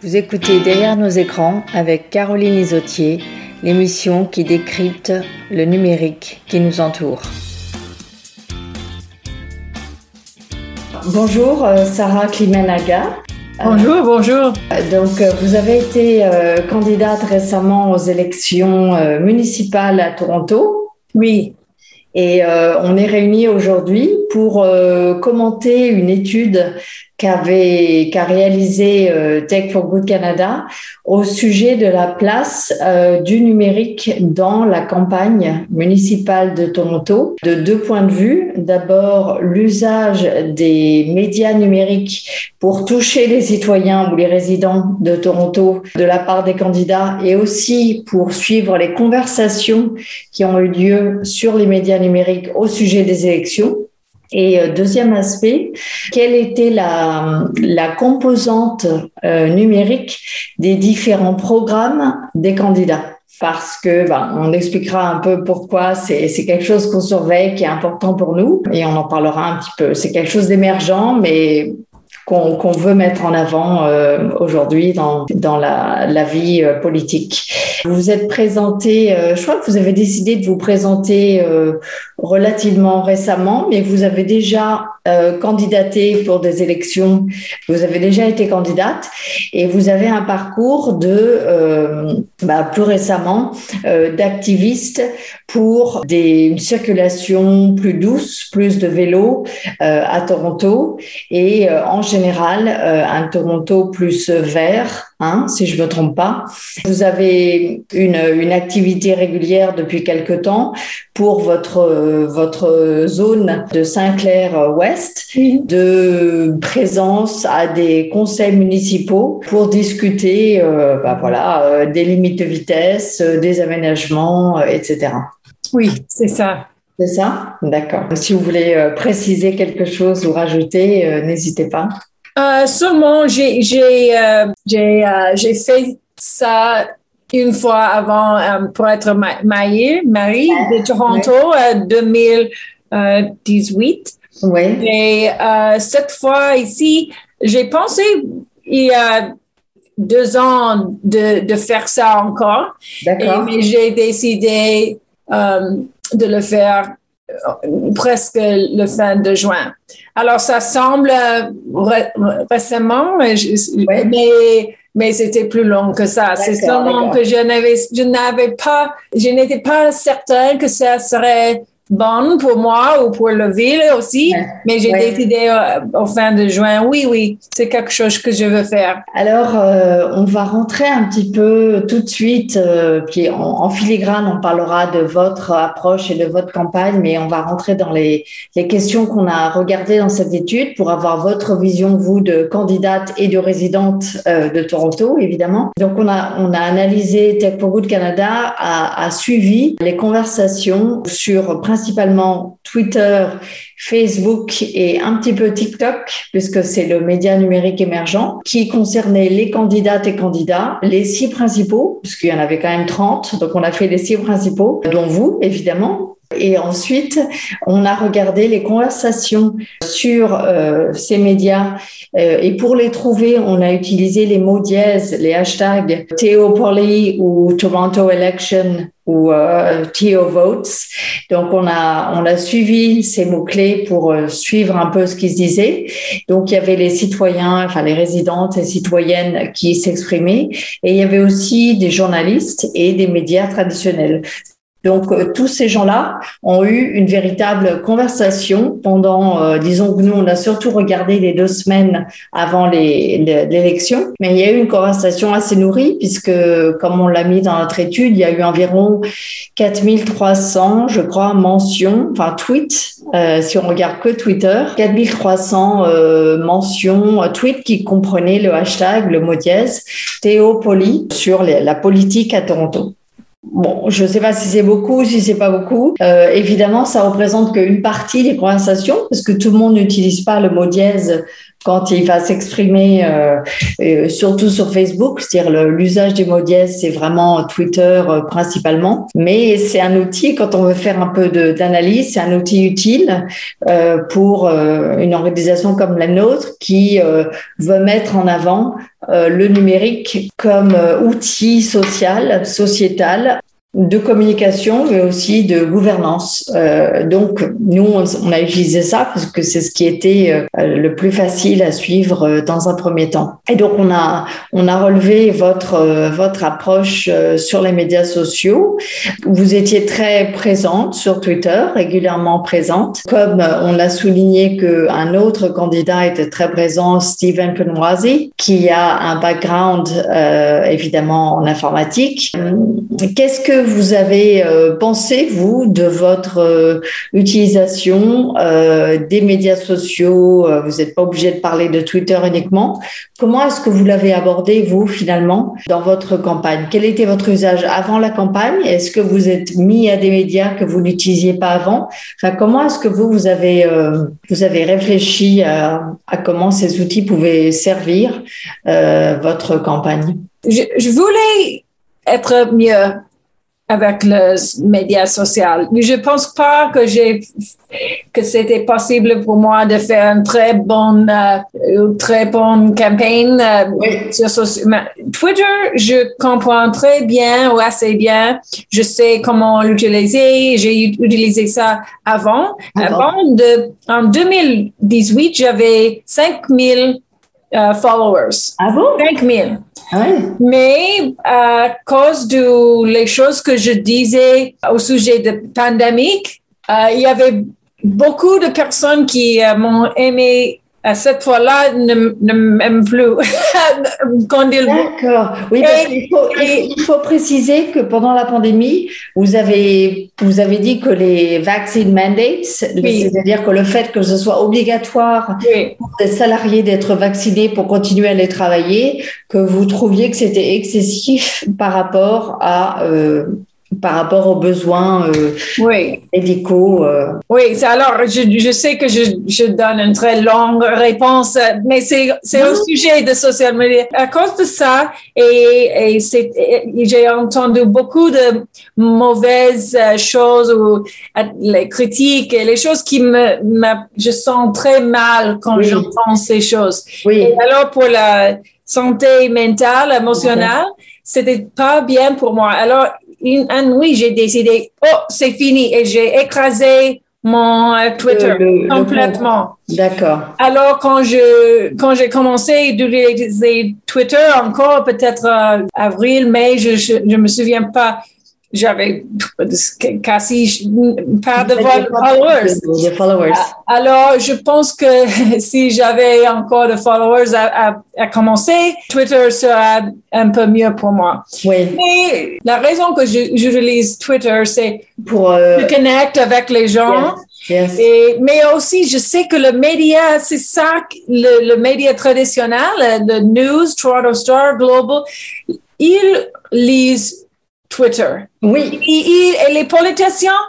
Vous écoutez Derrière nos écrans avec Caroline Isotier, l'émission qui décrypte le numérique qui nous entoure. Bonjour euh, Sarah Klimenaga. Bonjour, bonjour. Donc, euh, vous avez été euh, candidate récemment aux élections municipales à Toronto. Oui. Et on est réunis aujourd'hui pour commenter une étude qu'avait qu'a réalisé euh, Tech for Good Canada au sujet de la place euh, du numérique dans la campagne municipale de Toronto de deux points de vue. D'abord, l'usage des médias numériques pour toucher les citoyens ou les résidents de Toronto de la part des candidats et aussi pour suivre les conversations qui ont eu lieu sur les médias numériques au sujet des élections. Et euh, deuxième aspect, quelle était la, la composante euh, numérique des différents programmes des candidats? Parce que ben, on expliquera un peu pourquoi c'est quelque chose qu'on surveille, qui est important pour nous, et on en parlera un petit peu. C'est quelque chose d'émergent, mais qu'on veut mettre en avant euh, aujourd'hui dans, dans la, vie euh, politique. Vous vous êtes présenté, euh, je crois que vous avez décidé de vous présenter relativement récemment, mais vous avez déjà candidaté pour des élections, vous avez déjà été candidate et vous avez un parcours de, bah, plus récemment, d'activiste pour des, une circulation plus douce, plus de vélos à Toronto et en général général euh, un Toronto plus vert, hein, si je ne me trompe pas. Vous avez une, une activité régulière depuis quelque temps pour votre, votre zone de Saint-Clair-Ouest, de présence à des conseils municipaux pour discuter euh, bah, voilà, euh, des limites de vitesse, des aménagements, etc. Oui, c'est ça. C'est ça? D'accord. Si vous voulez euh, préciser quelque chose ou rajouter, euh, n'hésitez pas. Euh, seulement, j'ai fait ça une fois avant pour être mariée, Marie de Toronto en 2018. Oui. Et cette fois ici, j'ai pensé il y a deux ans de, de faire ça encore. D'accord. Mais j'ai décidé de le faire euh, presque le fin de juin. Alors, ça semble euh, récemment, mais, mais, c'était plus long que ça. C'est seulement que je n'avais, je n'avais pas, je n'étais pas certain que ça serait bonne pour moi ou pour la ville aussi, mais j'ai décidé euh, au fin de juin, oui, oui, c'est quelque chose que je veux faire. Alors, euh, on va rentrer un petit peu tout de suite, euh, puis en, filigrane, on parlera de votre approche et de votre campagne, mais on va rentrer dans les, les questions qu'on a regardées dans cette étude pour avoir votre vision, vous, de candidate et de résidente de Toronto, évidemment. Donc, on a, on a analysé Tech for Good Canada, a, a suivi les conversations sur principalement Twitter, Facebook et un petit peu TikTok, puisque c'est le média numérique émergent, qui concernait les candidates et candidats, les six principaux, puisqu'il y en avait quand même 30, donc on a fait les six principaux, dont vous, évidemment, et ensuite, on a regardé les conversations sur euh, ces médias. Euh, et pour les trouver, on a utilisé les mots dièses, les hashtags Theopoli ou Toronto Election ou euh, Theo Votes. Donc, on a, on a suivi ces mots-clés pour euh, suivre un peu ce qui se disait. Donc, il y avait les citoyens, enfin les résidentes et citoyennes qui s'exprimaient. Et il y avait aussi des journalistes et des médias traditionnels. Donc, euh, tous ces gens-là ont eu une véritable conversation pendant, euh, disons que nous, on a surtout regardé les deux semaines avant l'élection, mais il y a eu une conversation assez nourrie puisque, comme on l'a mis dans notre étude, il y a eu environ 4300, je crois, mentions, enfin tweets, euh, si on regarde que Twitter, 4300 mentions, tweets qui comprenaient le hashtag, le mot dièse, Théopoli sur la politique à Toronto. Bon, je ne sais pas si c'est beaucoup, si c'est pas beaucoup. Euh, évidemment, ça représente qu'une partie des conversations, parce que tout le monde n'utilise pas le mot dièse quand il va s'exprimer, euh, surtout sur Facebook, c'est-à-dire l'usage des mots dièses, c'est vraiment Twitter principalement. Mais c'est un outil, quand on veut faire un peu d'analyse, c'est un outil utile pour une organisation comme la nôtre qui veut mettre en avant le numérique comme outil social, sociétal de communication, mais aussi de gouvernance. Euh, donc, nous, on a utilisé ça parce que c'est ce qui était euh, le plus facile à suivre euh, dans un premier temps. Et donc, on a, on a relevé votre, votre approche sur les médias sociaux. Vous étiez très présente sur Twitter, régulièrement présente. Comme on l'a souligné qu'un autre candidat était très présent, Stephen Penwazi, qui a un background évidemment en informatique. Qu'est-ce que vous avez euh, pensé, vous, de votre euh, utilisation euh, des médias sociaux Vous n'êtes pas obligé de parler de Twitter uniquement. Comment est-ce que vous l'avez abordé, vous, finalement, dans votre campagne? Quel était votre usage avant la campagne? Est-ce que vous êtes mis à des médias que vous n'utilisiez pas avant? Enfin, comment est-ce que vous, vous avez, vous avez réfléchi à, comment ces outils pouvaient servir votre campagne? Je voulais être mieux avec le média social. Je pense pas que j'ai que c'était possible pour moi de faire une très bonne euh, très bonne campagne euh, sur Twitter. Je comprends très bien ou assez bien. Je sais comment l'utiliser. J'ai utilisé ça avant. Avant de en 2018, j'avais 5000 euh, followers. Ah bon? 5000. Mais à cause de les choses que je disais au sujet de pandémie, euh, il y avait beaucoup de personnes qui euh, m'ont aimé à cette fois-là ne, ne m'aime plus. D'accord. Oui, parce il, faut, il, faut, préciser que pendant la pandémie, vous avez, vous avez dit que les vaccine mandates, c'est-à-dire que le fait que ce soit obligatoire pour les salariés d'être vaccinés pour continuer à aller travailler, que vous trouviez que c'était excessif par rapport à euh, par rapport aux besoins euh, oui. médicaux. Euh. Oui, alors je, je, sais que je, je, donne une très longue réponse, mais c'est, c'est au sujet de social media. À cause de ça, et, et, c'est, j'ai entendu beaucoup de mauvaises choses ou les critiques et les choses qui me, me je sens très mal quand j'entends ces choses. Oui. Et alors pour la santé mentale, émotionnelle, c'était pas bien pour moi. Alors une, nuit, j'ai décidé, oh, c'est fini, et j'ai écrasé mon euh, Twitter complètement. D'accord. Alors quand je quand j'ai commencé d'utiliser Twitter encore peut-être euh, avril mai je, je je me souviens pas j'avais quasi pas de followers. followers. Alors, je pense que si j'avais encore de followers à, à, commencer, Twitter sera un peu mieux pour moi. Oui. Mais la raison que j'utilise Twitter, c'est pour euh, connecter avec les gens. Yes. Et, mais aussi, je sais que le média, c'est ça, le, le média traditionnel, le news, Toronto Star, Global, ils lisent Twitter. Oui. Et, les politiciens,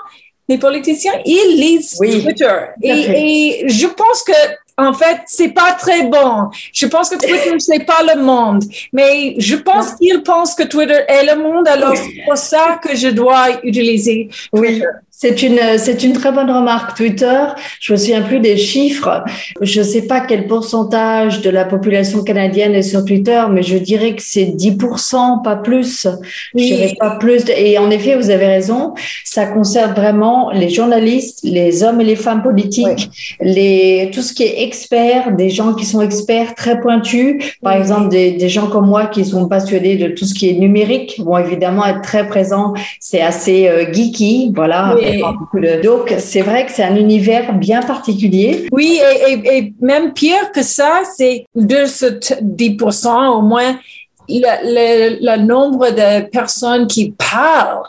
les politiciens, ils lisent Twitter. Et, et, je pense que en fait, c'est pas très bon. Je pense que Twitter, c'est pas le monde. Mais je pense qu'ils pensent que Twitter est le monde. Alors, c'est pour ça que je dois utiliser Twitter. Oui. C'est une, c'est une très bonne remarque. Twitter, je me souviens plus des chiffres. Je ne sais pas quel pourcentage de la population canadienne est sur Twitter, mais je dirais que c'est 10%, pas plus. Je dirais pas plus. Et en effet, vous avez raison. Ça concerne vraiment les journalistes, les hommes et les femmes politiques, les, tout ce qui est expert, des gens qui sont experts très pointus. Par exemple, des, des gens comme moi qui sont passionnés de tout ce qui est numérique vont évidemment être très présents. C'est assez euh, geeky. Voilà. Donc, c'est vrai que c'est un univers bien particulier. Oui, et, même pire que ça, c'est de ce 10% au moins, le, nombre de personnes qui parlent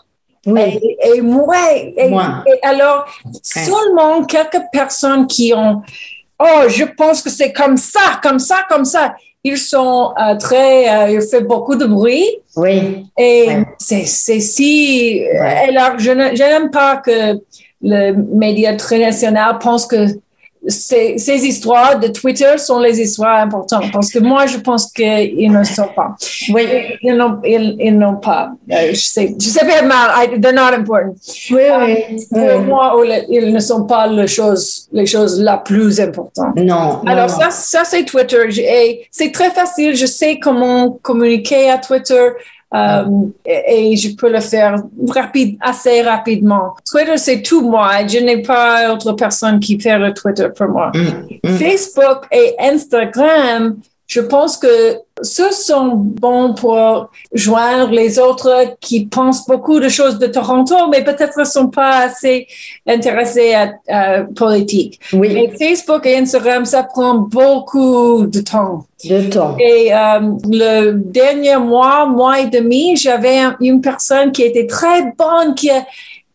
oui. Et, moins. Et, alors, seulement quelques personnes qui ont, oh, je pense que c'est comme ça, comme ça, comme ça ils sont euh, très, euh, ils font beaucoup de bruit. Oui. Et c'est, c'est si, alors je, n'aime pas que le média très national pense que ces, ces, histoires de Twitter sont les histoires importantes parce que moi, je pense qu'ils ne sont pas. Oui. Ils n'ont, ils, n'ont pas. Euh, je sais, je sais pas mal. I, they're not important. Oui, oui. Euh, pour moi, ils ne sont pas les choses, les choses la plus importantes. Non. Alors, non, ça, ça c'est Twitter. Et c'est très facile. Je sais comment communiquer à Twitter. Euh, et, et, je peux le faire rapide, assez rapidement. Twitter, c'est tout moi. Je n'ai pas autre personne qui fait le Twitter pour moi. Mm, mm. Facebook et Instagram, je pense que ceux sont bons pour joindre les autres qui pensent beaucoup de choses de Toronto, mais peut-être ne sont pas assez intéressés à, à politique. Oui. Mais Facebook et Instagram, ça prend beaucoup de temps. De temps. Et euh, le dernier mois, mois et demi, j'avais un- une personne qui était très bonne qui,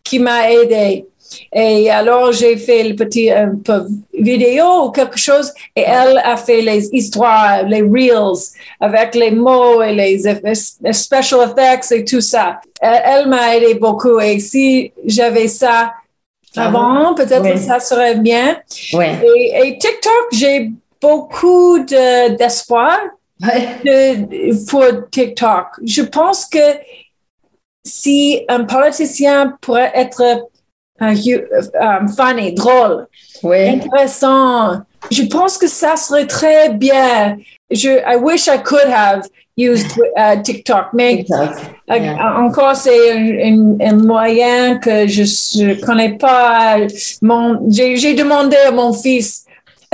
qui m'a aidé. Et alors, j'ai fait le petit un peu vidéo ou quelque chose et elle a fait les histoires, les reels avec les mots et les special effects et tout ça. Elle, elle m'a aidé beaucoup et si j'avais ça avant, peut-être Oui. ça serait bien. Et, et TikTok, j'ai beaucoup de- d'espoir de- pour TikTok. Je pense que si un politicien pourrait être funny, drôle, intéressant, je pense que ça serait très bien. Je, I wish I could have used uh, TikTok, mais euh, Yeah. encore c'est un, moyen que je ne connais pas. Mon, j'ai, j'ai demandé à mon fils.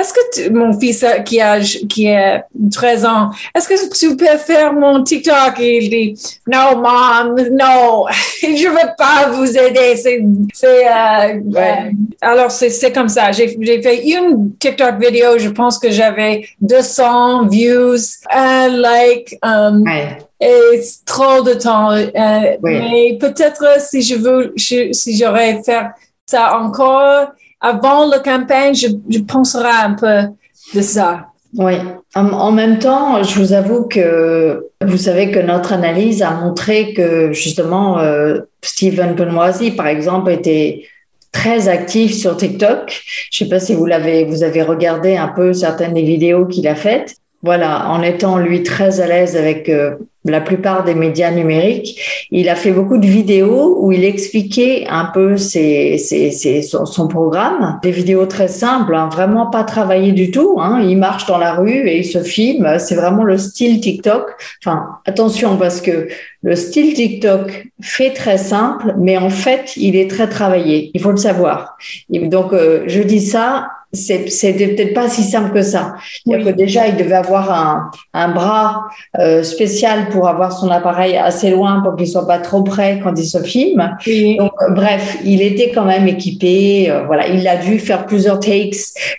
Est-ce que tu- mon fils euh, qui a qui a 13 ans, est-ce que tu peux faire mon TikTok? Et il dit non, mom, non, je veux pas vous aider. C'est, c'est, euh, Ouais. alors c'est, c'est comme ça. J'ai, j'ai fait une TikTok vidéo. Je pense que j'avais 200 views, un like. um, Ouais. et c'est trop de temps. euh, Oui. Mais peut-être si je veux, je- si j'aurais faire ça encore avant la campagne, je, penserai un peu de ça. Oui. En, même temps, je vous avoue que vous savez que notre analyse a montré que justement euh, Stephen Benoisi, par exemple, était très actif sur TikTok. Je sais pas si vous l'avez, vous avez regardé un peu certaines des vidéos qu'il a faites. Voilà, en étant lui très à l'aise avec euh, la plupart des médias numériques, il a fait beaucoup de vidéos où il expliquait un peu ses, ses, ses- son, son programme. Des vidéos très simples, hein, vraiment pas travaillées du tout. Hein. Il marche dans la rue et il se filme. C'est vraiment le style TikTok. Enfin, attention parce que le style TikTok fait très simple, mais en fait, il est très travaillé. Il faut le savoir. Et donc, euh, je dis ça. C'est peut-être pas si simple que ça. Oui. que déjà, il devait avoir un, un bras euh, spécial pour avoir son appareil assez loin pour qu'il soit pas trop près quand il se filme. Donc, bref, il était quand même équipé. euh, voilà, il a dû faire plusieurs takes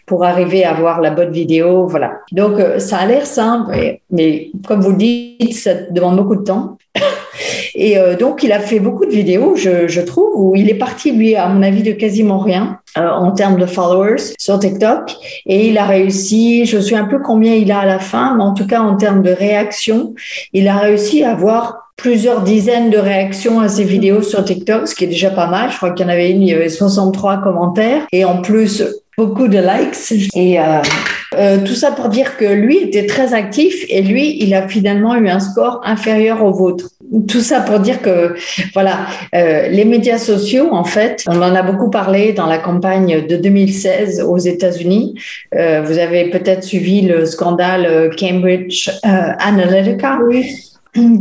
pour arriver à avoir la bonne vidéo. Voilà. Donc, euh, ça a l'air simple, mais, mais comme vous le dites, ça demande beaucoup de temps. Et euh, donc, il a fait beaucoup de vidéos, je, trouve, où il est parti, lui, à mon avis, de quasiment rien euh, en termes de followers sur TikTok. Et il a réussi, je suis un peu combien il a à la fin, mais en tout cas, en termes de réaction, il a réussi à avoir plusieurs dizaines de réactions à ses vidéos sur TikTok, ce qui est déjà pas mal. Je crois qu'il y en avait une, il y avait 63 commentaires et en plus beaucoup de likes. Et euh, tout ça pour dire que lui était très actif et lui, il a finalement eu un score inférieur au vôtre. Tout ça pour dire que voilà, euh, les médias sociaux, en fait, on en a beaucoup parlé dans la campagne de 2016 aux États-Unis. Euh, vous avez peut-être suivi le scandale euh, Cambridge euh, Analytica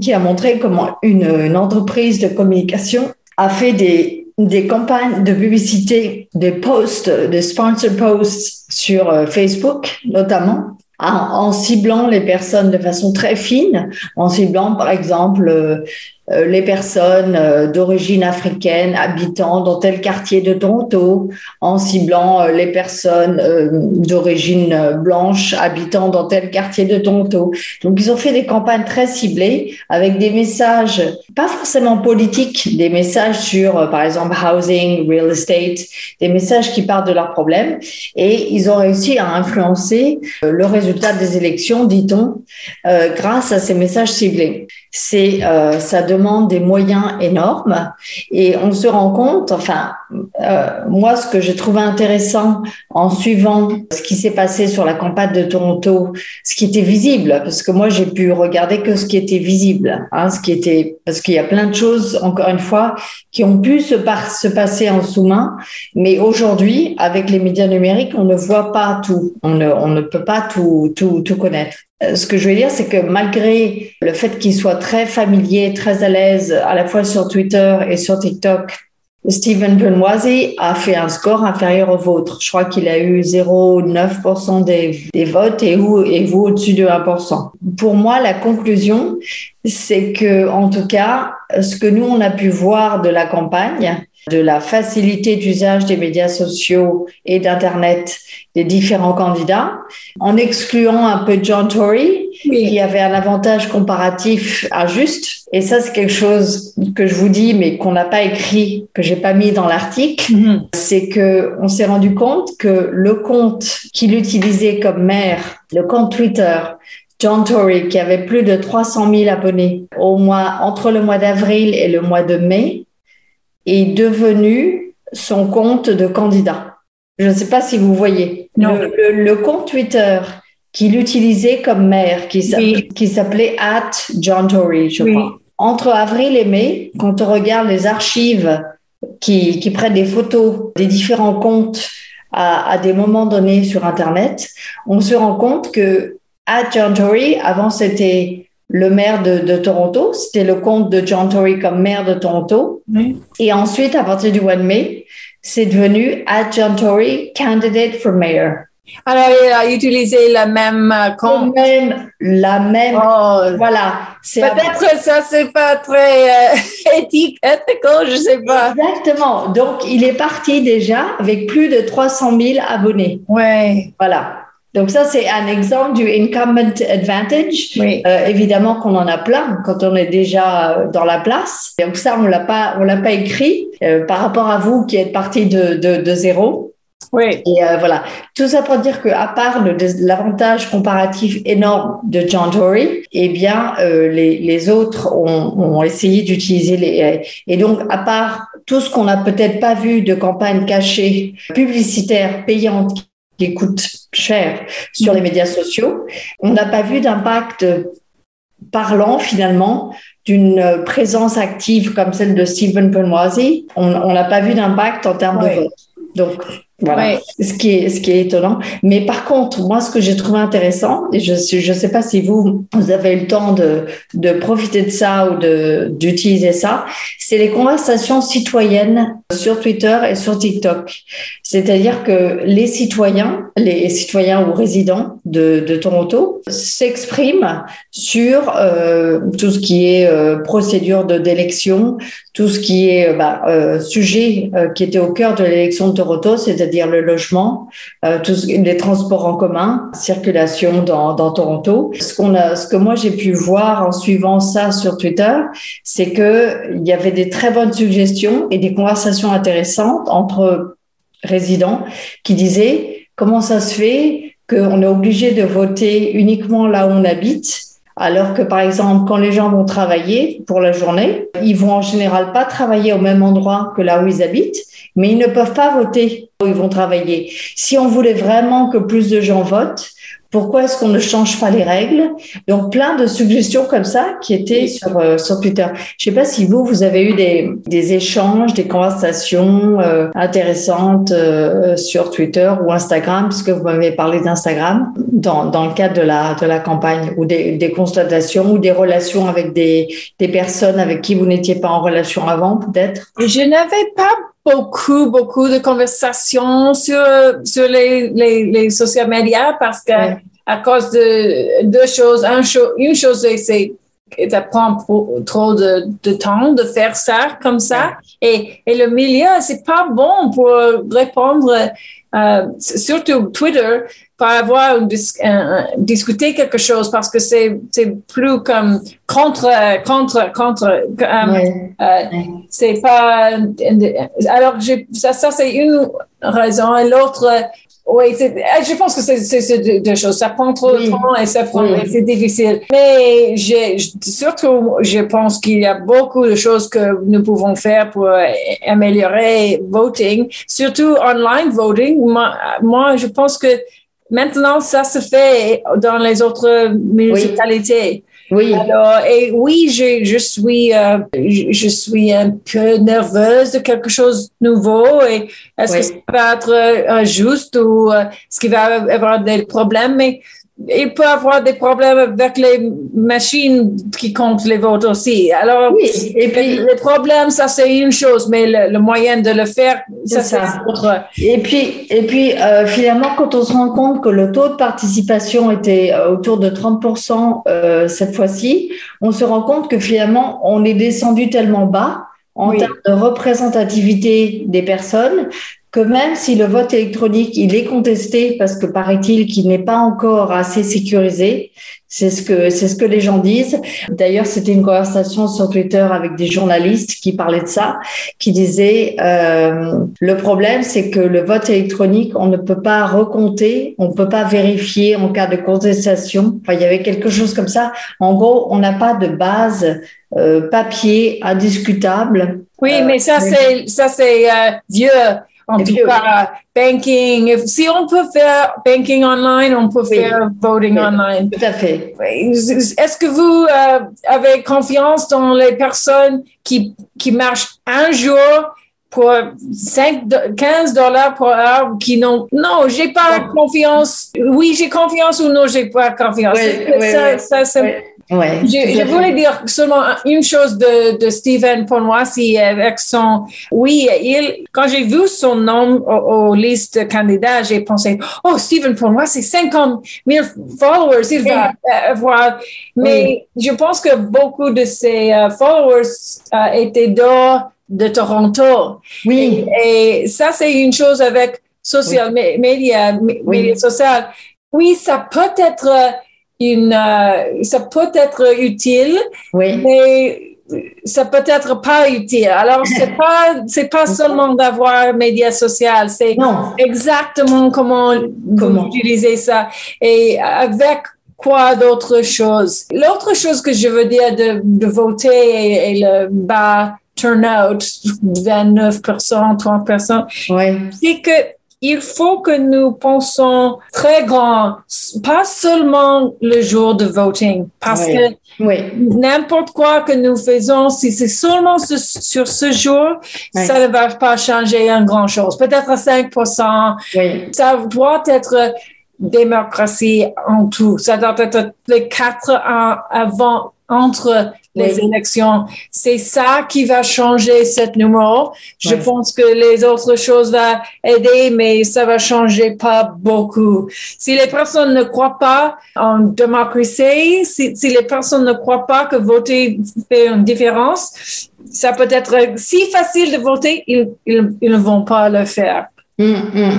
qui a montré comment une, une entreprise de communication a fait des, des campagnes de publicité, des posts, des sponsored posts sur Facebook notamment, en, ciblant les personnes de façon très fine, en ciblant par exemple euh, les personnes euh, d'origine africaine habitant dans tel quartier de Toronto, en ciblant euh, les personnes euh, d'origine euh, blanche habitant dans tel quartier de Toronto. Donc ils ont fait des campagnes très ciblées avec des messages pas forcément politiques, des messages sur euh, par exemple housing, real estate, des messages qui partent de leurs problèmes et ils ont réussi à influencer euh, le résultat des élections, dit-on, euh, grâce à ces messages ciblés. C'est euh, ça demande des moyens énormes. Et on se rend compte, enfin, euh, moi, ce que j'ai trouvé intéressant en suivant ce qui s'est passé sur la campagne de Toronto, ce qui était visible, parce que moi, j'ai pu regarder que ce qui était visible, hein, ce qui était, parce qu'il y a plein de choses, encore une fois, qui ont pu se, se passer en sous-main. Mais aujourd'hui, avec les médias numériques, on ne voit pas tout. On ne, peut pas tout, tout connaître. Euh, ce que je veux dire, c'est que malgré le fait qu'il soit très familier, très à l'aise, à la fois sur Twitter et sur TikTok, Stephen Benoisi a fait un score inférieur au vôtre. Je crois qu'il a eu 0,9% des, des, votes et vous, et vous au-dessus de 1%. Pour moi, la conclusion, c'est que, en tout cas, ce que nous, on a pu voir de la campagne, de la facilité d'usage des médias sociaux et d'Internet des différents candidats, en excluant un peu John Tory, qui avait un avantage comparatif injuste. Et ça, c'est quelque chose que je vous dis, mais qu'on n'a pas écrit, que j'ai pas mis dans l'article. Mm-hmm. C'est que on s'est rendu compte que le compte qu'il utilisait comme maire, le compte Twitter, John Tory, qui avait plus de 300 000 abonnés au mois, entre le mois d'avril et le mois de mai, est devenu son compte de candidat. Je ne sais pas si vous voyez. Le, compte Twitter qu'il utilisait comme maire, qui s'appelait at John Tory, je crois. Entre avril et mai, quand on regarde les archives qui, qui prennent des photos des différents comptes à, à, des moments donnés sur Internet, on se rend compte que at John Tory, avant c'était le maire de, Toronto. C'était le compte de John Tory comme maire de Toronto. Et ensuite, à partir du mois de mai, c'est devenu at John Tory, candidate for mayor. Alors, il a utilisé la même euh, compte. Même, la même. Oh. voilà. Peut-être ça, c'est pas très euh, éthique, ethical, je sais pas. Exactement. Donc, il est parti déjà avec plus de 300 000 abonnés. Ouais. Voilà. Donc ça, c'est un exemple du incumbent advantage. Euh, évidemment qu'on en a plein quand on est déjà euh, dans la place. Donc ça, on l'a pas, on l'a pas écrit euh, par rapport à vous qui êtes parti de, de, de zéro. Oui. Et euh, voilà, tout ça pour dire qu'à part l'avantage comparatif énorme de John Tory, eh bien, euh, les, les, autres ont, ont essayé d'utiliser les... Et donc, à part tout ce qu'on n'a peut-être pas vu de campagne cachée, publicitaire, payante, qui coûte cher sur les médias sociaux. On n'a pas vu d'impact parlant finalement d'une présence active comme celle de Stephen Penwazi. On n'a pas vu d'impact en termes de vote. Donc, voilà, ce, qui est, ce qui est étonnant. Mais par contre, moi, ce que j'ai trouvé intéressant, et je ne je sais pas si vous, vous avez eu le temps de, de profiter de ça ou d'utiliser ça, c'est les conversations citoyennes sur Twitter et sur TikTok. C'est-à-dire que les citoyens, les citoyens ou résidents de, de Toronto s'expriment sur euh, tout ce qui est euh, procédure d'élection, tout ce qui est euh, bah, euh, sujet euh, qui était au cœur de l'élection de Toronto, c'est-à-dire le logement, tous les transports en commun, circulation dans, dans Toronto. Ce qu'on a, ce que moi j'ai pu voir en suivant ça sur Twitter, c'est que il y avait des très bonnes suggestions et des conversations intéressantes entre résidents qui disaient comment ça se fait qu'on est obligé de voter uniquement là où on habite alors que, par exemple, quand les gens vont travailler pour la journée, ils vont en général pas travailler au même endroit que là où ils habitent, mais ils ne peuvent pas voter où ils vont travailler. Si on voulait vraiment que plus de gens votent, pourquoi est-ce qu'on ne change pas les règles? Donc plein de suggestions comme ça qui étaient sur euh, sur Twitter. Je sais pas si vous vous avez eu des, des échanges, des conversations euh, intéressantes euh, sur Twitter ou Instagram, puisque vous m'avez parlé d'Instagram dans dans le cadre de la de la campagne ou des, des constatations ou des relations avec des des personnes avec qui vous n'étiez pas en relation avant peut-être? Je n'avais pas beaucoup, beaucoup de conversations sur, sur les, les, les social media parce que à cause de deux choses, un une chose, c'est que ça prend trop de, de, temps de faire ça comme ça. Et, et le milieu, c'est pas bon pour répondre, euh, surtout Twitter, pour avoir discuter quelque chose parce que c'est plus comme contre contre contre euh, euh, c'est pas alors ça ça c'est une raison et l'autre Oui, je pense que c'est deux choses. Ça prend trop de temps et ça prend, c'est difficile. Mais surtout, je pense qu'il y a beaucoup de choses que nous pouvons faire pour améliorer voting, surtout online voting. Moi, je pense que maintenant, ça se fait dans les autres municipalités. Oui. Alors, et oui, je, je suis, euh, je, suis un peu nerveuse de quelque chose de nouveau et est-ce que ça va être euh, juste ou euh, est-ce qu'il va y avoir des problèmes? Mais il peut avoir des problèmes avec les machines qui comptent les votes aussi. Alors, oui, et puis, les problèmes, ça c'est une chose, mais le, moyen de le faire, ça c'est autre. Et puis, et puis euh, finalement, quand on se rend compte que le taux de participation était euh, autour de 30% euh, cette fois-ci, on se rend compte que finalement, on est descendu tellement bas en termes de représentativité des personnes que même si le vote électronique, il est contesté parce que paraît-il qu'il n'est pas encore assez sécurisé, c'est ce que c'est ce que les gens disent. D'ailleurs, c'était une conversation sur Twitter avec des journalistes qui parlaient de ça, qui disaient euh, le problème, c'est que le vote électronique, on ne peut pas recompter, on ne peut pas vérifier en cas de contestation. Enfin, il y avait quelque chose comme ça. En gros, on n'a pas de base euh, papier indiscutable. Oui, mais ça euh, c'est ça c'est euh, vieux en tout cas, banking. si on peut faire banking online, on peut faire voting online. Tout à fait. Est-ce que vous euh, avez confiance dans les personnes qui, qui marchent un jour pour 5, 15 dollars par heure qui n'ont, non, j'ai pas confiance. Oui, j'ai confiance ou non, j'ai pas confiance. ça, ça, Ouais, je, voulais dire seulement une chose de, de Stephen pour moi, si avec son, oui, il, quand j'ai vu son nom aux, listes de candidats, j'ai pensé, oh, Stephen pour moi, c'est 50 000 followers, il va avoir. Mais je pense que beaucoup de ses euh, followers euh, étaient dehors de Toronto. Oui. Et, ça, c'est une chose avec social media, médias sociaux. Oui, ça peut être une, euh, ça peut être utile, mais ça peut être pas utile. Alors, c'est pas, c'est pas seulement d'avoir médias sociaux, c'est exactement comment, comment? utiliser ça et avec quoi d'autres choses. L'autre chose que je veux dire de, de voter et, le bas turnout, 29%, 30%, c'est que il faut que nous pensons très grand, pas seulement le jour de voting, parce que n'importe quoi que nous faisons, si c'est seulement sur ce jour, ça ne va pas changer un grand chose. Peut-être à 5%. Ça doit être démocratie en tout. Ça doit être les quatre ans avant, entre les élections. C'est ça qui va changer cette numéro. Je pense que les autres choses vont aider, mais ça va changer pas beaucoup. Si les personnes ne croient pas en démocratie, si, si les personnes ne croient pas que voter fait une différence, ça peut être si facile de voter, ils, ils, ils ne vont pas le faire. Hum, hum.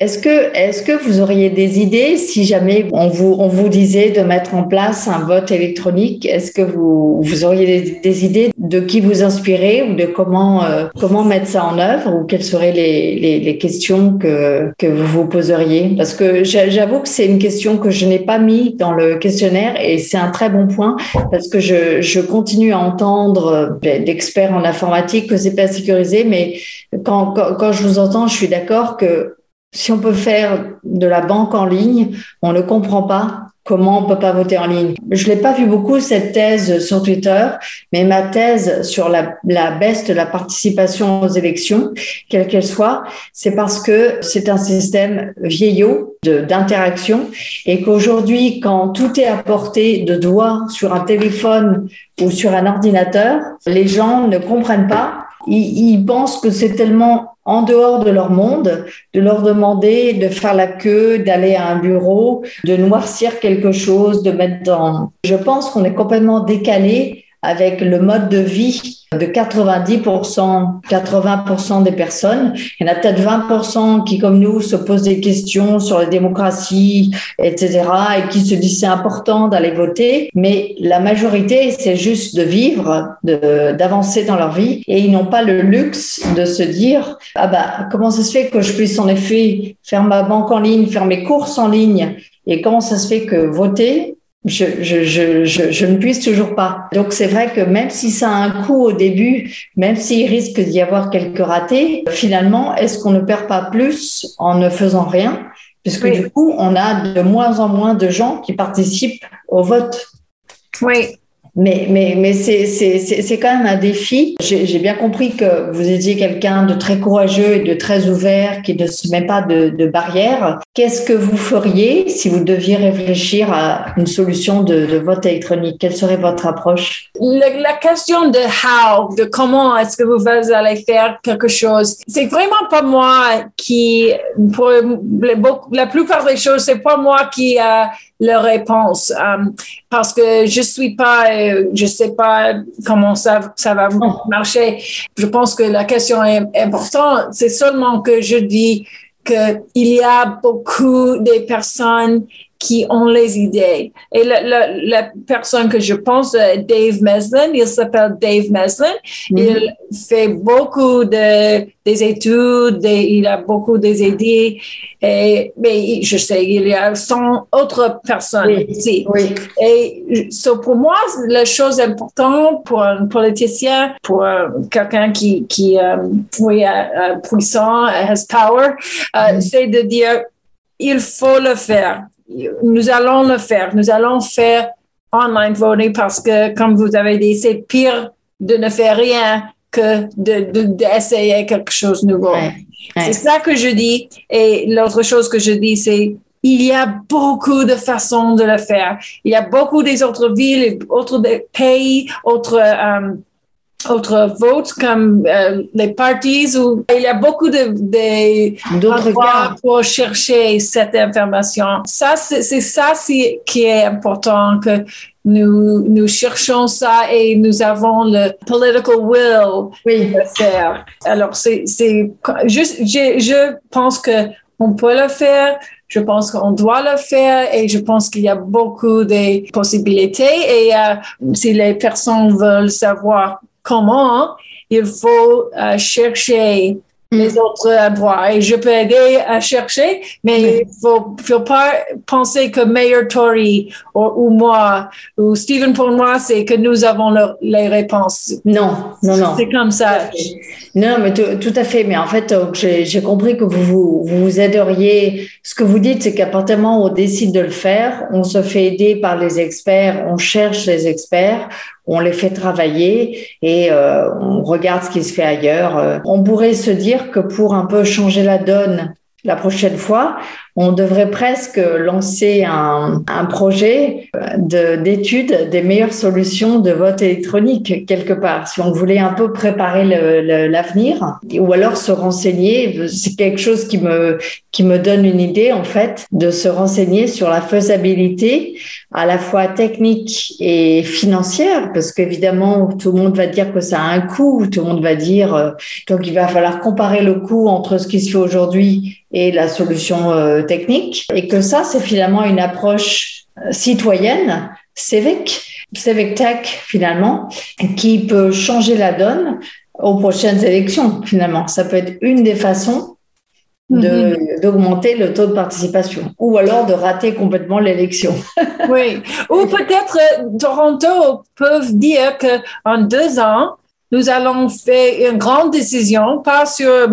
Est-ce que, est que vous auriez des idées si jamais on vous, on vous disait de mettre en place un vote électronique Est-ce que vous, vous auriez des, idées de qui vous inspirer ou de comment, euh, comment mettre ça en œuvre ou quelles seraient les, les, questions que, que vous vous poseriez? Parce que j'avoue que c'est une question que je n'ai pas mis dans le questionnaire et c'est un très bon point parce que je, je continue à entendre d'experts en informatique que c'est pas sécurisé, mais quand, quand je vous entends, je suis d'accord que si on peut faire de la banque en ligne, on ne comprend pas comment on peut pas voter en ligne. Je l'ai pas vu beaucoup cette thèse sur Twitter, mais ma thèse sur la, la baisse de la participation aux élections, quelle qu'elle soit, c'est parce que c'est un système vieillot d'interaction et qu'aujourd'hui, quand tout est à portée de doigt sur un téléphone ou sur un ordinateur, les gens ne comprennent pas. Ils pensent que c'est tellement en dehors de leur monde, de leur demander de faire la queue, d'aller à un bureau, de noircir quelque chose, de mettre dans... Je pense qu'on est complètement décalé avec le mode de vie de 90%, 80% des personnes. Il y en a peut-être 20% qui, comme nous, se posent des questions sur la démocratie, etc., et qui se disent c'est important d'aller voter. Mais la majorité, c'est juste de vivre, d'avancer dans leur vie, et ils n'ont pas le luxe de se dire ah bah comment ça se fait que je puisse en effet faire ma banque en ligne, faire mes courses en ligne, et comment ça se fait que voter je, je, je, je, ne puisse toujours pas. Donc c'est vrai que même si ça a un coût au début, même s'il risque d'y avoir quelques ratés, finalement, est-ce qu'on ne perd pas plus en ne faisant rien? Puisque du coup, on a de moins en moins de gens qui participent au vote. Oui, mais, mais, mais c'est quand même un défi. J'ai bien compris que vous étiez quelqu'un de très courageux et de très ouvert, qui ne se met pas de, de barrières. Qu'est-ce que vous feriez si vous deviez réfléchir à une solution de, de vote électronique? Quelle serait votre approche? La, question de how, de comment est-ce que vous allez faire quelque chose, c'est vraiment pas moi qui, pour la plupart des choses, c'est pas moi qui a la réponse euh, parce que je suis pas, euh, je sais pas comment ça, ça va marcher. Je pense que la question est importante. C'est seulement que je dis qu'il y a beaucoup de personnes qui ont les idées. Et la, la, la personne que je pense, euh, Dave Meslin, il s'appelle Dave Meslin. Mm-hmm. Il fait beaucoup de des études, il a beaucoup des idées. Et, mais je sais, il y a 100 autres personnes ici. Oui. Et so pour moi, la chose importante pour un politicien, pour quelqu'un qui, qui euh, oui, euh, puissant, has power, mm-hmm. c'est de dire, il faut le faire nous allons le faire. Nous allons faire online voting parce que, comme vous avez dit, c'est pire de ne faire rien que d'essayer de, quelque chose de nouveau. C'est ça que je dis. Et l'autre chose que je dis, c'est il y a beaucoup de façons de le faire. Il y a beaucoup des autres villes, autres pays, autres euh, autres votes comme euh, les partis où il y a beaucoup de, d'autres pour chercher cette information. Ça, c'est, ça qui est important que nous, nous cherchons ça et nous avons le political will oui. de faire. Alors, c'est, c'est juste, je, je pense que on peut le faire. Je pense qu'on doit le faire et je pense qu'il y a beaucoup de possibilités. Et euh, si les personnes veulent savoir comment il faut euh, chercher mm. les autres endroits. Et je peux aider à chercher, mais il faut, faut pas penser que Mayor Tory ou, moi ou Stephen pour moi, c'est que nous avons les réponses. Non, non, non. C'est comme ça. Non, mais tout à fait. Mais en fait, euh, j'ai compris que vous, vous, vous aideriez. Ce que vous dites, c'est qu'à partir du moment où on décide de le faire, on se fait aider par les experts, on cherche les experts, on les fait travailler et euh, on regarde ce qui se fait ailleurs. Euh, on pourrait se dire que pour un peu changer la donne la prochaine fois, on devrait presque lancer un, projet d'étude des meilleures solutions de vote électronique quelque part. Si on voulait un peu préparer l'avenir ou alors se renseigner, c'est quelque chose qui me, qui me donne une idée en fait de se renseigner sur la faisabilité à la fois technique et financière parce qu'évidemment tout le monde va dire que ça a un coût, tout le monde va dire euh, donc il va falloir comparer le coût entre ce qui se fait aujourd'hui et la solution euh, technique, et que ça, c'est finalement une approche euh, citoyenne, civic, civic tech finalement, qui peut changer la donne aux prochaines élections finalement. Ça peut être une des façons mm-hmm. d'augmenter le taux de participation ou alors de rater complètement l'élection. oui, ou peut-être euh, Toronto peuvent dire qu'en deux ans, nous allons faire une grande décision, pas sur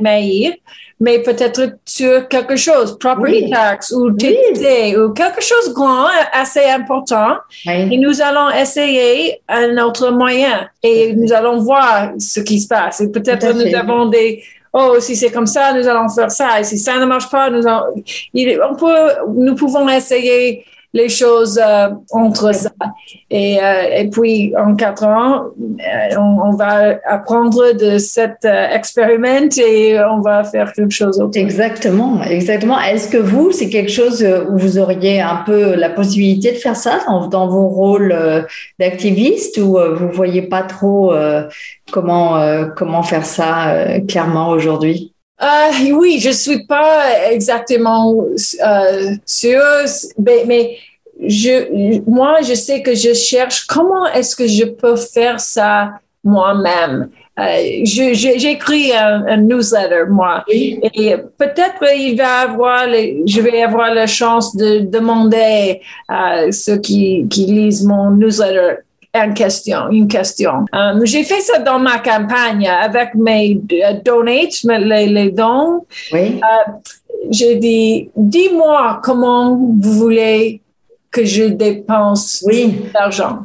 Maïr, mais peut-être sur quelque chose, property tax ou TTC ou quelque chose de grand, assez important. Et nous allons essayer un autre moyen et nous allons voir ce qui se passe. Et peut-être nous avons des, oh, si c'est comme ça, nous allons faire ça. Et si ça ne marche pas, nous, on peut, nous pouvons essayer les choses euh, entre ça. Et, euh, et, puis, en quatre ans, euh, on, va apprendre de cet expériment et on va faire quelque chose autre. Exactement, exactement. Est-ce que vous, c'est quelque chose où vous auriez un peu la possibilité de faire ça dans, dans vos rôles d'activiste ou vous voyez pas trop comment, comment faire ça clairement aujourd'hui? Euh, oui, je suis pas exactement euh, sûre, mais, mais, je, moi, je sais que je cherche comment est-ce que je peux faire ça moi-même. Euh, J'écris un, un, newsletter, moi, et peut-être il va avoir, je vais avoir la chance de demander à ceux qui, qui lisent mon newsletter une question, une question. Um, j'ai fait ça dans ma campagne avec mes uh, donates, les, les, dons. Oui. Uh, j'ai dit, dis-moi comment vous voulez que je dépense oui. l'argent.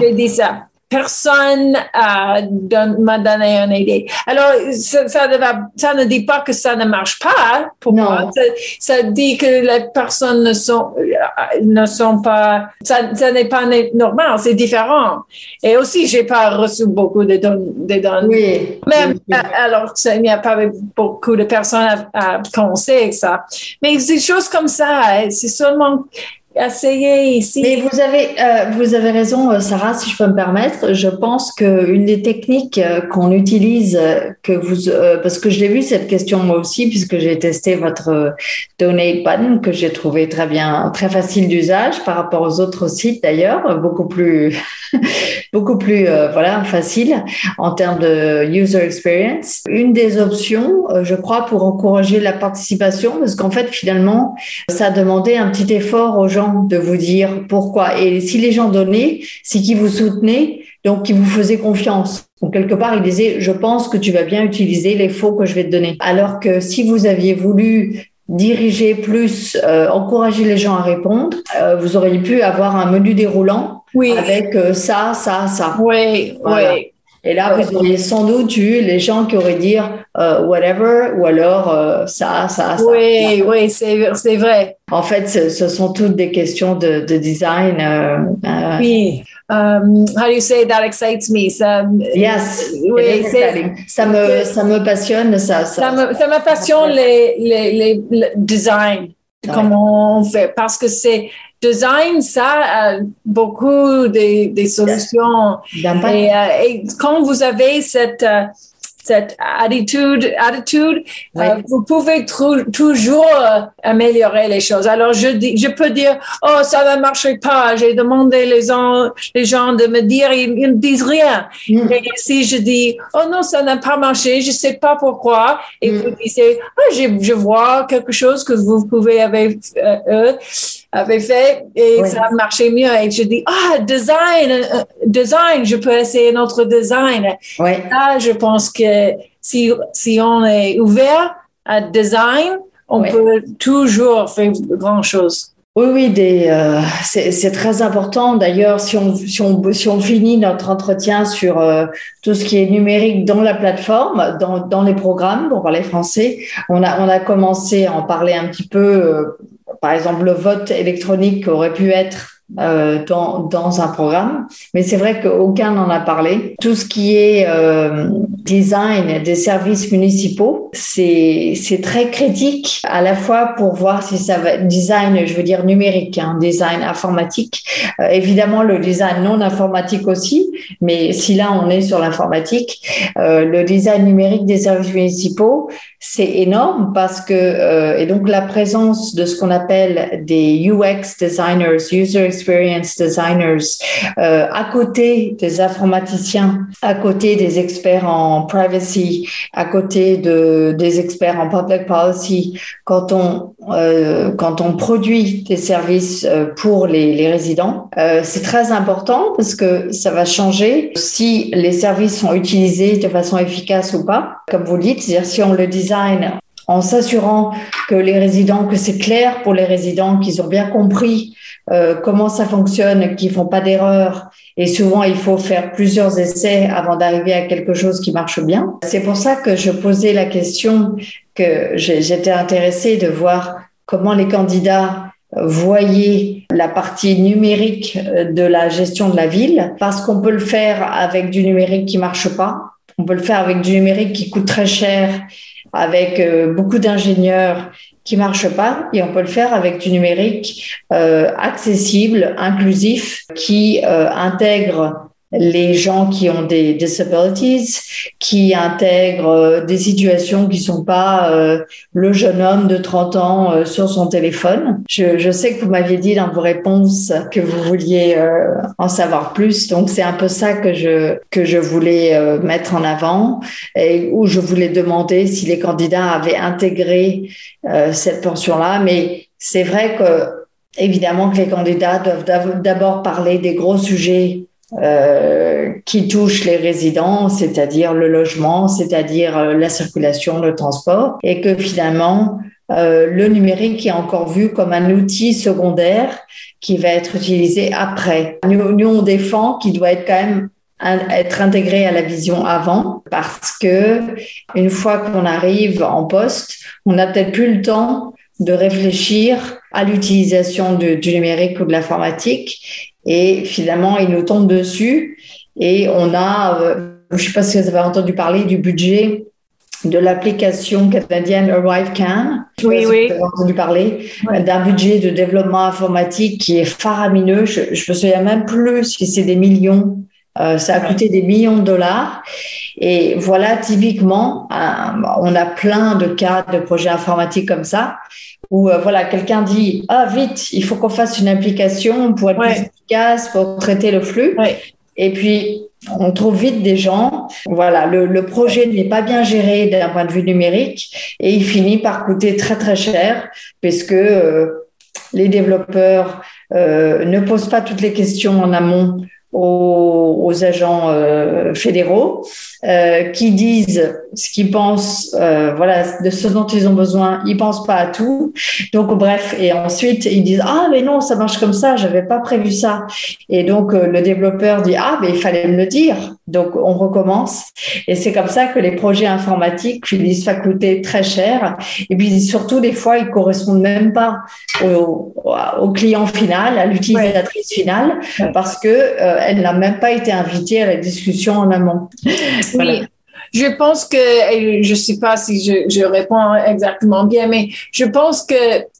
J'ai dit ça personne euh, m'a donné une idée. Alors, ça, ça, ne dit pas que ça ne marche pas pour non. moi. Ça, dit que les personnes ne sont, euh, ne sont pas, ça, n'est pas normal, c'est différent. Et aussi, j'ai pas reçu beaucoup de dons. De Oui. Même, euh, alors, il n'y a pas beaucoup de personnes à, à penser ça. Mais des choses comme ça, c'est seulement essayer ici. Mais vous avez, euh, vous avez raison, euh, Sarah, si je peux me permettre. Je pense qu'une des techniques euh, qu'on utilise, que vous, parce que je l'ai vu cette question moi aussi, puisque j'ai testé votre Donate Button, que j'ai trouvé très bien, très facile d'usage par rapport aux autres sites d'ailleurs, beaucoup plus, beaucoup plus, voilà, facile en termes de user experience. Une des options, je crois, pour encourager la participation, parce qu'en fait, finalement, ça demandait un petit effort aux gens de vous dire pourquoi. Et si les gens donnaient, c'est qu'ils vous soutenaient, donc qu'ils vous faisaient confiance. Donc quelque part, ils disaient, je pense que tu vas bien utiliser les faux que je vais te donner. Alors que si vous aviez voulu diriger plus, euh, encourager les gens à répondre, euh, vous auriez pu avoir un menu déroulant oui. avec euh, ça, ça, ça. Oui, oui. Et là, vous auriez sans doute eu les gens qui auraient dit euh, whatever ou alors euh, ça, ça, ça. Oui, oui, c'est vrai. En fait, ce, ce, sont toutes des questions de, de design. Euh, euh oui. Um, how do you say that excites me? Ça, yes, oui, ça me, ça me passionne. Ça, ça, ça, me, ça me passionne les, les, les, les design. Ouais. Comment on fait? Parce que c'est design, ça a beaucoup de, de solutions. Et, euh, et, quand vous avez cette, euh, cette attitude, attitude oui. euh, vous pouvez toujours améliorer les choses. Alors, je, dis, je peux dire, oh, ça ne marche pas. J'ai demandé les gens, les gens de me dire, ils, ils ne disent rien. Mm. Et si je dis, oh non, ça n'a pas marché, je ne sais pas pourquoi, et Mm. vous dites, oh, je, je vois quelque chose que vous pouvez avec euh, eux avait fait et Oui. ça a marché mieux. Et je dis, ah, design, euh, design, je peux essayer notre design. Oui. Là, je pense que si, si on est ouvert à design, on Oui. peut toujours faire grand chose. Oui, oui, des, euh, c'est c'est très important. D'ailleurs, si on, si, on, si on finit notre entretien sur euh, tout ce qui est numérique dans la plateforme, dans, dans les programmes, pour parler français, on a, on a commencé à en parler un petit peu. euh, par exemple, le vote électronique aurait pu être euh, dans, dans un programme, mais c'est vrai qu'aucun n'en a parlé. Tout ce qui est euh, design des services municipaux, c'est très critique à la fois pour voir si ça va design, je veux dire numérique, hein, design informatique. Euh, évidemment, le design non informatique aussi, mais si là on est sur l'informatique, euh, le design numérique des services municipaux, c'est énorme parce que euh, et donc la présence de ce qu'on appelle des UX designers, user experience designers, euh, à côté des informaticiens, à côté des experts en privacy, à côté de des experts en public policy, quand on euh, quand on produit des services euh, pour les, les résidents, euh, c'est très important parce que ça va changer si les services sont utilisés de façon efficace ou pas, comme vous le dites, c'est-à-dire si on le design en s'assurant que les résidents, que c'est clair pour les résidents, qu'ils ont bien compris euh, comment ça fonctionne, qu'ils font pas d'erreur. Et souvent, il faut faire plusieurs essais avant d'arriver à quelque chose qui marche bien. C'est pour ça que je posais la question que j'étais intéressée de voir comment les candidats voyez la partie numérique de la gestion de la ville, parce qu'on peut le faire avec du numérique qui marche pas, on peut le faire avec du numérique qui coûte très cher, avec euh, beaucoup d'ingénieurs qui marche pas et on peut le faire avec du numérique euh, accessible, inclusif, qui euh, intègre les gens qui ont des disabilities, qui intègrent euh, des situations qui sont pas euh, le jeune homme de 30 ans euh, sur son téléphone. Je, je, sais que vous m'aviez dit dans vos réponses que vous vouliez en savoir plus, donc c'est un peu ça que je que je voulais mettre en avant et où je voulais demander si les candidats avaient intégré cette pension-là, mais c'est vrai que évidemment que les candidats doivent d'abord parler des gros sujets euh, qui touchent les résidents, c'est-à-dire le logement, c'est-à-dire euh, la circulation, le transport, et que finalement, euh, le numérique est encore vu comme un outil secondaire qui va être utilisé après. Nous, nous on défend qu'il doit être quand même être intégré à la vision avant parce que une fois qu'on arrive en poste, on n'a peut-être plus le temps de réfléchir à l'utilisation du numérique ou de l'informatique et finalement, il nous tombe dessus et on a, euh, je ne sais pas si vous avez entendu parler du budget de l'application canadienne ArriveCan. Oui, oui. Vous avez entendu parler d'un budget de développement informatique qui est faramineux. Je, ne me souviens même plus si c'est des millions. Euh, ça a coûté des millions de dollars. Et voilà, typiquement, on a plein de cas de projets informatiques comme ça où euh, voilà, quelqu'un dit ah vite, il faut qu'on fasse une application pour être plus efficace, pour traiter le flux. Et puis on trouve vite des gens. Voilà, le, projet n'est pas bien géré d'un point de vue numérique et il finit par coûter très très cher parce que euh, les développeurs euh, ne posent pas toutes les questions en amont aux, agents fédéraux qui disent ce qu'ils pensent, euh, voilà, de ce dont ils ont besoin. Ils pensent pas à tout. Donc, bref, et ensuite, ils disent, ah, mais non, ça marche comme ça, j'avais pas prévu ça. Et donc, euh, le développeur dit, ah, mais il fallait me le dire. Donc, on recommence. Et c'est comme ça que les projets informatiques finissent coûter très cher. Et puis, surtout, des fois, ils correspondent même pas au, au client final, à l'utilisatrice finale, parce que euh, elle n'a même pas été invitée à la discussion en amont. Oui. Je pense que, je ne sais pas si je, je, réponds exactement bien, mais je pense que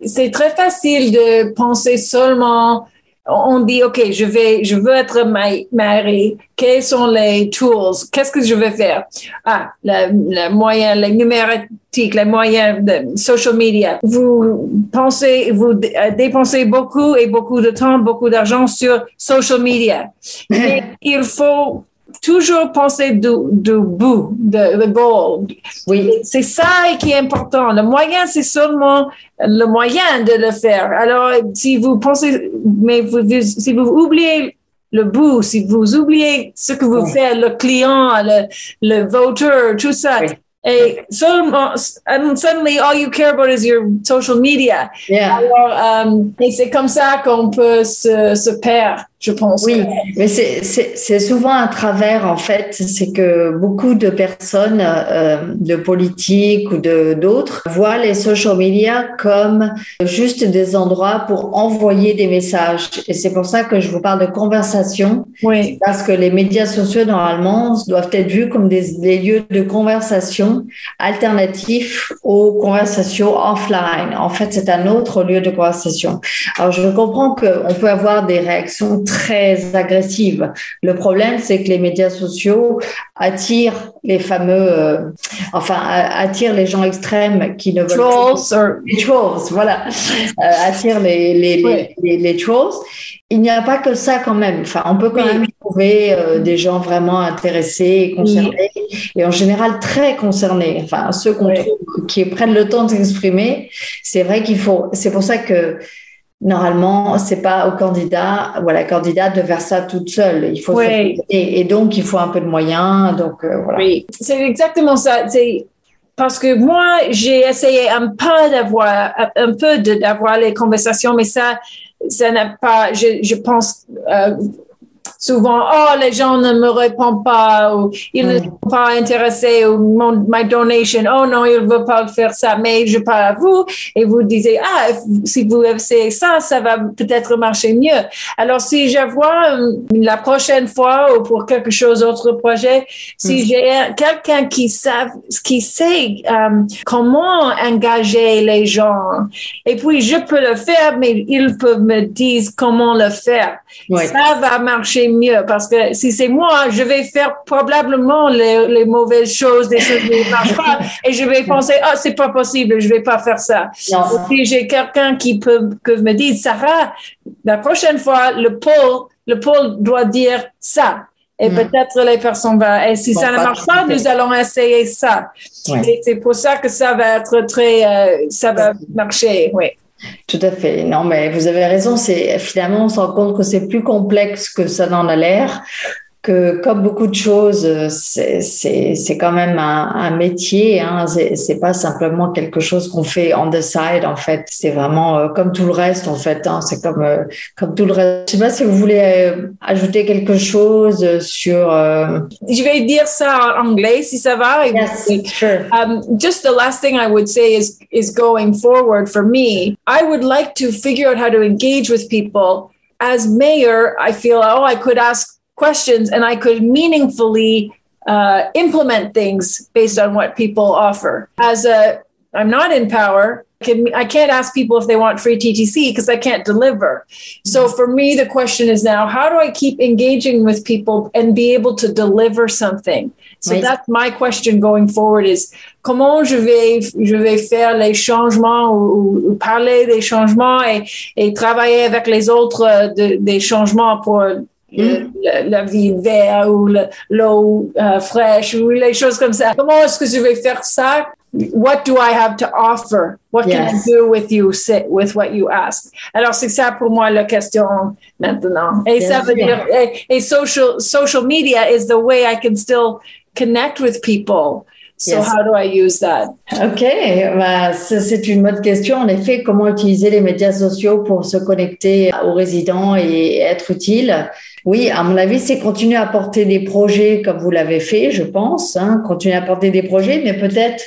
c'est très facile de penser seulement, on dit, OK, je vais, je veux être marié. Quels sont les tools? Qu'est-ce que je vais faire? Ah, le, moyen, les numériques, les moyens de social media. Vous pensez, vous dépensez beaucoup et beaucoup de temps, beaucoup d'argent sur social media. Mais il faut toujours penser du, du bout, de goal. Oui. C'est ça qui est important. Le moyen, c'est seulement le moyen de le faire. Alors, si vous pensez, mais vous, si vous oubliez le bout, si vous oubliez ce que vous faites, le client, le, le voteur, tout ça, et seulement, and suddenly all you care about is your social media. Yeah. Alors, um, et c'est comme ça qu'on peut se, se perdre je pense. Oui, mais c'est souvent un travers, en fait, c'est que beaucoup de personnes, euh, de politiques ou d'autres, voient les social media comme juste des endroits pour envoyer des messages. Et c'est pour ça que je vous parle de conversation. Oui. Parce que les médias sociaux, normalement, doivent être vus comme des, des lieux de conversation alternatifs aux conversations offline. En fait, c'est un autre lieu de conversation. Alors, je comprends qu'on peut avoir des réactions très agressive. Le problème, c'est que les médias sociaux attirent les fameux, euh, enfin, attirent les gens extrêmes qui ne veulent trolls, les trolls, voilà, euh, attirent les les, les, les, trolls. Il n'y a pas que ça quand même. Enfin, on peut quand même trouver euh, des gens vraiment intéressés et concernés, et en général très concernés. Enfin, ceux qu'on trouve qui prennent le temps de s'exprimer, c'est vrai qu'il faut. C'est pour ça que normalement, c'est pas au candidat ou à la candidate de faire ça toute seule. Il faut et, donc il faut un peu de moyens. Donc euh, voilà. Oui, c'est exactement ça. C'est parce que moi j'ai essayé un peu d'avoir un peu d'avoir les conversations, mais ça ça n'a pas. Je, je pense. Euh, souvent, oh, les gens ne me répondent pas ou ils ne sont pas intéressés ou mon, my donation, oh non, ils ne veulent pas faire ça, mais je parle à vous et vous disiez, ah, si vous essayez ça, ça va peut-être marcher mieux. Alors, si je vois euh, la prochaine fois ou pour quelque chose d'autre projet, si mm. j'ai quelqu'un qui sait, qui sait euh, comment engager les gens, et puis je peux le faire, mais ils peuvent me dire comment le faire. Ça va marcher mieux parce que si c'est moi, je vais faire probablement les, mauvaises choses, des choses qui ne marchent pas, et je vais penser, ah, c'est pas possible, je vais pas faire ça. Si j'ai quelqu'un qui peut que me dire, Sarah, la prochaine fois, le pôle, le pôle doit dire ça. Et mm. peut-être les personnes vont, et si ça ne marche pas, nous allons essayer ça. Et c'est pour ça que ça va être très, euh, ça va marcher, oui. Tout à fait. Non, mais vous avez raison. C'est finalement, on se rend compte que c'est plus complexe que ça n'en a l'air que comme beaucoup de choses, c'est quand même un, un métier. Hein. C'est pas simplement quelque chose qu'on fait on the side. En fait, c'est vraiment euh, comme tout le reste. En fait, hein. c'est comme euh, comme tout le reste. Je sais pas si vous voulez euh, ajouter quelque chose sur. Je vais dire ça en anglais si ça va. Yes, sure. Um, just the last thing I would say is is going forward for me. I would like to figure out how to engage with people. As mayor, I feel oh I could ask questions and I could meaningfully uh, implement things based on what people offer. As a, I'm not in power. I, can, I can't ask people if they want free TTC because I can't deliver. So for me, the question is now, how do I keep engaging with people and be able to deliver something? So right. that's my question going forward is comment je vais, je vais faire les changements ou, ou parler des changements et, et, travailler avec les autres euh, de, des changements pour la, vie verte ou l'eau euh, fraîche ou les choses comme ça. Comment est-ce que je vais faire ça? What do I have to offer? What can I do with you, with what you ask? Alors, c'est ça pour moi la question maintenant. Et ça veut dire, et, social, social media is the way I can still connect with people. So how do I use that? Ok, bah, c'est une bonne question. En effet, comment utiliser les médias sociaux pour se connecter aux résidents et être utile? Oui, à mon avis, c'est continuer à porter des projets comme vous l'avez fait, je pense, hein, continuer à porter des projets, mais peut-être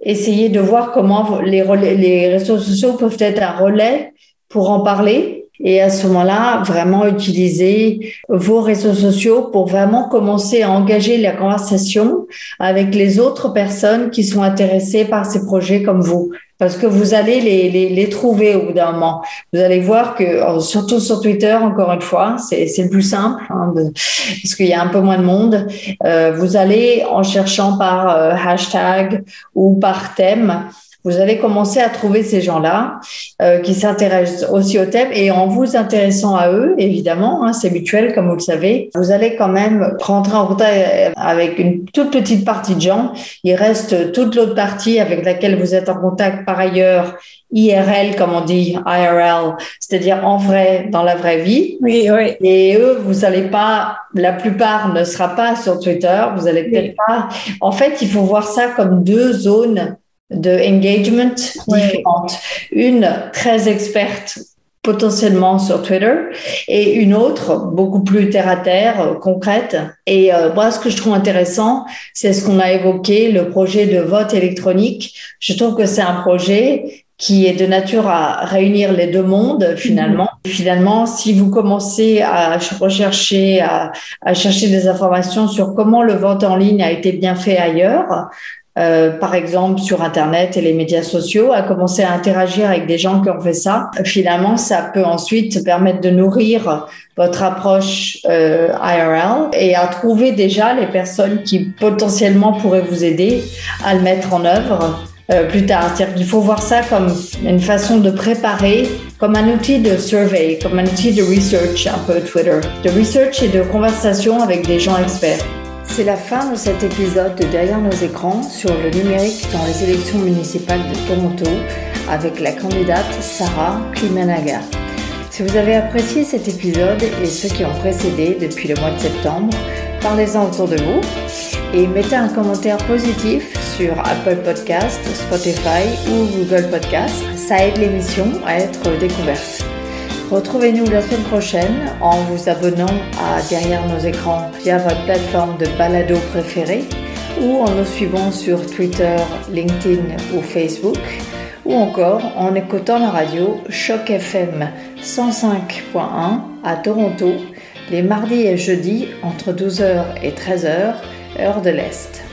essayer de voir comment les, les réseaux sociaux peuvent être un relais pour en parler. Et à ce moment-là, vraiment utiliser vos réseaux sociaux pour vraiment commencer à engager la conversation avec les autres personnes qui sont intéressées par ces projets comme vous parce que vous allez les, les, trouver au bout d'un moment. Vous allez voir que, oh, surtout sur Twitter, encore une fois, c'est le plus simple, hein, parce qu'il y a un peu moins de monde. Euh, vous allez, en cherchant par euh, hashtag ou par thème, vous allez commencer à trouver ces gens-là euh, qui s'intéressent aussi au thème et en vous intéressant à eux, évidemment, hein, c'est mutuel comme vous le savez, vous allez quand même rentrer en contact avec une toute petite partie de gens. Il reste toute l'autre partie avec laquelle vous êtes en contact par ailleurs IRL, comme on dit, IRL, c'est-à-dire en vrai, dans la vraie vie. Oui, oui. Et eux, vous allez pas, la plupart ne sera pas sur Twitter, vous allez peut-être pas. En fait, il faut voir ça comme deux zones de engagement différentes. Une très experte potentiellement sur Twitter et une autre beaucoup plus terre à terre, concrète. Et euh, moi, ce que je trouve intéressant, c'est ce qu'on a évoqué, le projet de vote électronique. Je trouve que c'est un projet qui est de nature à réunir les deux mondes finalement. Mm-hmm. Finalement, si vous commencez à rechercher, à, à, chercher des informations sur comment le vote en ligne a été bien fait ailleurs, euh, par exemple sur Internet et les médias sociaux, à commencer à interagir avec des gens qui ont fait ça. Finalement, ça peut ensuite permettre de nourrir votre approche euh, IRL et à trouver déjà les personnes qui potentiellement pourraient vous aider à le mettre en œuvre euh, plus tard. C'est-à-dire qu'il faut voir ça comme une façon de préparer, comme un outil de survey, comme un outil de research un peu Twitter, de research et de conversation avec des gens experts. C'est la fin de cet épisode de Derrière nos écrans sur le numérique dans les élections municipales de Toronto avec la candidate Sarah Klimanaga. Si vous avez apprécié cet épisode et ceux qui ont précédé depuis le mois de septembre, parlez-en autour de vous et mettez un commentaire positif sur Apple Podcast, Spotify ou Google Podcast. Ça aide l'émission à être découverte. Retrouvez-nous la semaine prochaine en vous abonnant à Derrière nos écrans via votre plateforme de balado préférée ou en nous suivant sur Twitter, LinkedIn ou Facebook ou encore en écoutant la radio Choc FM 105.1 à Toronto les mardis et jeudis entre 12h et 13h, heure de l'Est.